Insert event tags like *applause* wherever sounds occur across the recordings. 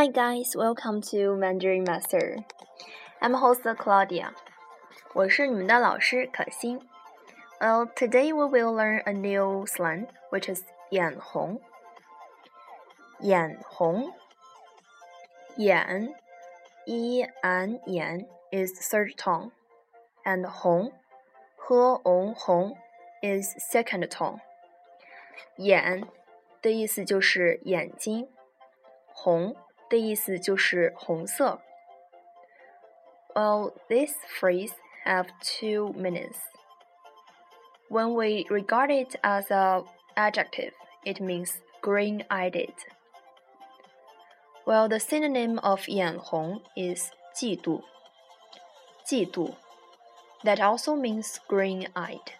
Hi guys, welcome to Mandarin Master. I'm host Claudia. 我是你们的老师可欣。Well, today we will learn a new slang, which is 眼红。眼红，眼，e n 眼 is third tone, and 红，h o 红 is second tone. 眼的意思就是眼睛，红。的意思就是红色。 Well, this phrase have two meanings. When we regard it as a adjective, it means green-eyed. Well, the synonym of 眼红 is 嫉妒。嫉妒 that also means green-eyed.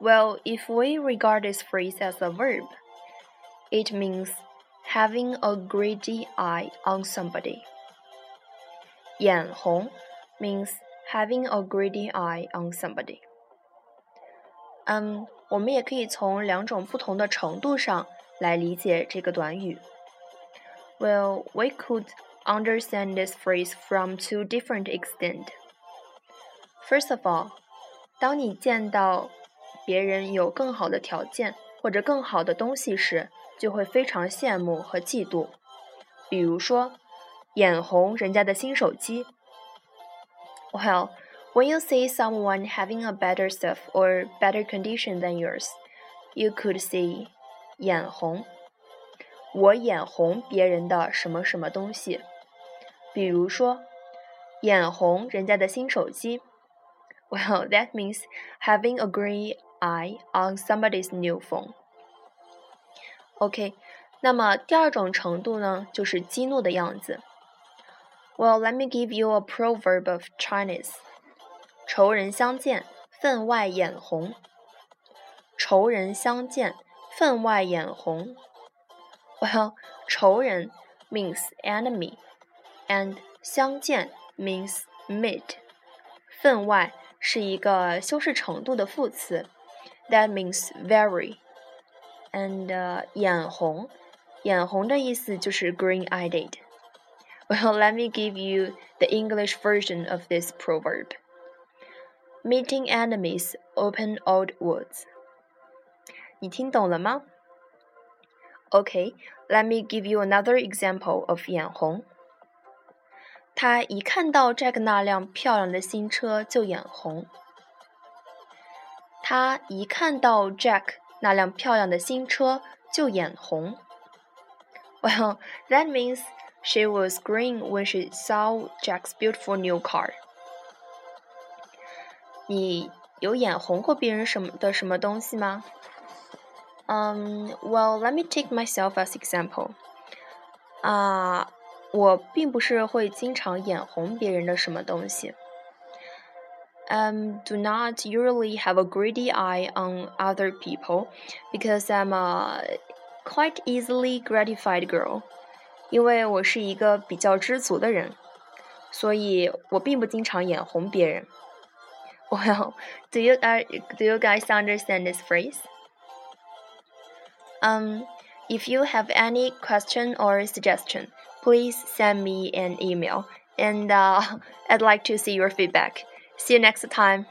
Well, if we regard this phrase as a verb, it means having a greedy eye on somebody. 眼红 means having a greedy eye on somebody. 嗯，我们也可以从两种不同的程度上来理解这个短语。Well, we could understand this phrase from two different extent. First of all, 当你见到别人有更好的条件或者更好的东西时，就会非常羡慕和嫉妒，比如说， 眼红人家的新手机。Well, when you see someone having a better stuff or better condition than yours, you could see 眼红。我眼红别人的什么什么东西，比如说，眼红人家的新手机。Well, that means having a green eye on somebody's new phone. OK，那么第二种程度呢，就是激怒的样子。 Well, let me give you a proverb of Chinese. 仇人相见，分外眼红。仇人相见，分外眼红。Well, 仇人 means enemy, and 相见 means meet. 分外是一个修饰程度的副词，that means very. and 眼红，眼红的意思就是 green-eyed. Well, let *laughs* me give you the English version of this proverb. Meeting enemies open old wounds. 你听懂了吗？Okay, let me give you another example of 眼红。他一看到 Jack 那辆漂亮的新车就眼红。他一看到 Jack 那辆漂亮的新车就眼红。Well, that means she was green when she saw Jack's beautiful new car. 你有眼红过别人什么的什么东西吗？嗯、um,，Well, let me take myself as example. 啊、uh,，我并不是会经常眼红别人的什么东西。um, do not usually have a greedy eye on other people because I'm a quite easily gratified girl. 因为我是一个比较知足的人，所以我并不经常眼红别人。Well, *laughs* do you uh, do you guys understand this phrase? Um, if you have any question or suggestion, please send me an email, and uh, *laughs* I'd like to see your feedback. See you next time.